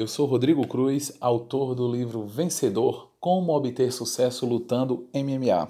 Eu sou Rodrigo Cruz, autor do livro Vencedor: Como obter sucesso lutando MMA.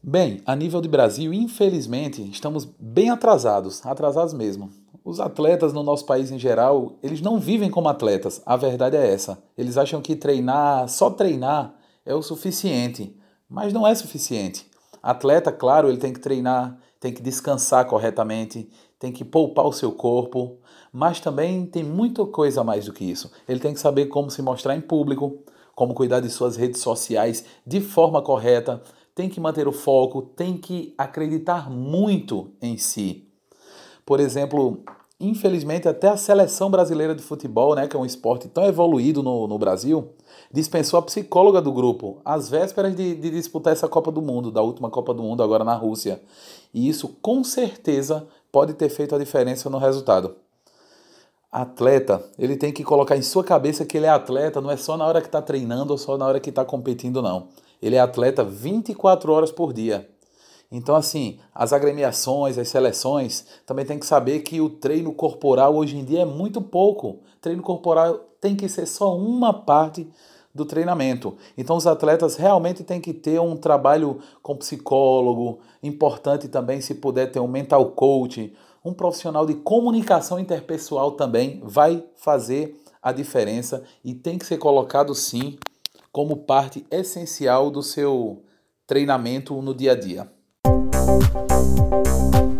Bem, a nível de Brasil, infelizmente, estamos bem atrasados, atrasados mesmo. Os atletas no nosso país em geral, eles não vivem como atletas. A verdade é essa. Eles acham que treinar, só treinar é o suficiente, mas não é suficiente. Atleta, claro, ele tem que treinar, tem que descansar corretamente, tem que poupar o seu corpo, mas também tem muita coisa mais do que isso. Ele tem que saber como se mostrar em público, como cuidar de suas redes sociais de forma correta, tem que manter o foco, tem que acreditar muito em si. Por exemplo, infelizmente até a seleção brasileira de futebol, né, que é um esporte tão evoluído no, no Brasil, dispensou a psicóloga do grupo às vésperas de, de disputar essa Copa do Mundo, da última Copa do Mundo agora na Rússia. E isso com certeza pode ter feito a diferença no resultado. Atleta, ele tem que colocar em sua cabeça que ele é atleta, não é só na hora que está treinando ou só na hora que está competindo, não. Ele é atleta 24 horas por dia. Então, assim, as agremiações, as seleções também tem que saber que o treino corporal hoje em dia é muito pouco. Treino corporal tem que ser só uma parte do treinamento. Então, os atletas realmente têm que ter um trabalho com psicólogo, importante também, se puder, ter um mental coach, um profissional de comunicação interpessoal também vai fazer a diferença e tem que ser colocado sim como parte essencial do seu treinamento no dia a dia. Música